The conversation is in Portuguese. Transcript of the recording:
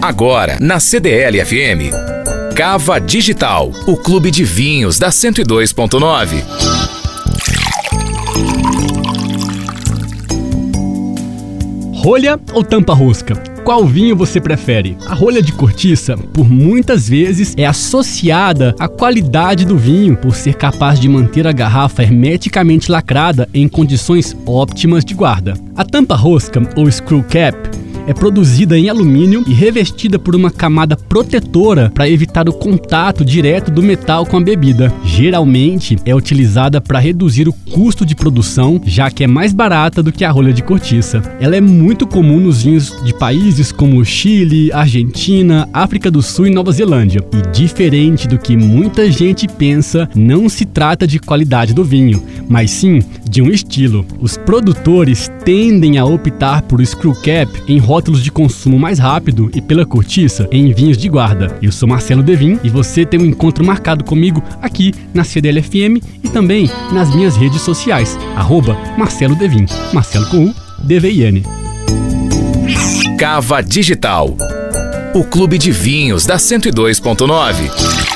Agora, na CDL FM. Cava Digital, o clube de vinhos da 102.9. Rolha ou tampa rosca? Qual vinho você prefere? A rolha de cortiça, por muitas vezes, é associada à qualidade do vinho, por ser capaz de manter a garrafa hermeticamente lacrada em condições óptimas de guarda. A tampa rosca ou screw cap é produzida em alumínio e revestida por uma camada protetora para evitar o contato direto do metal com a bebida. Geralmente é utilizada para reduzir o custo de produção, já que é mais barata do que a rolha de cortiça. Ela é muito comum nos vinhos de países como Chile, Argentina, África do Sul e Nova Zelândia. E diferente do que muita gente pensa, não se trata de qualidade do vinho, mas sim de um estilo. Os produtores tendem a optar por screw cap em rótulos de consumo mais rápido e pela cortiça em vinhos de guarda. Eu sou Marcelo Devin e você tem um encontro marcado comigo aqui na CDLFM e também nas minhas redes sociais, arroba Marcelo Devin, Marcelo com U, D-V-I-N. Cava Digital, o clube de vinhos da 102.9.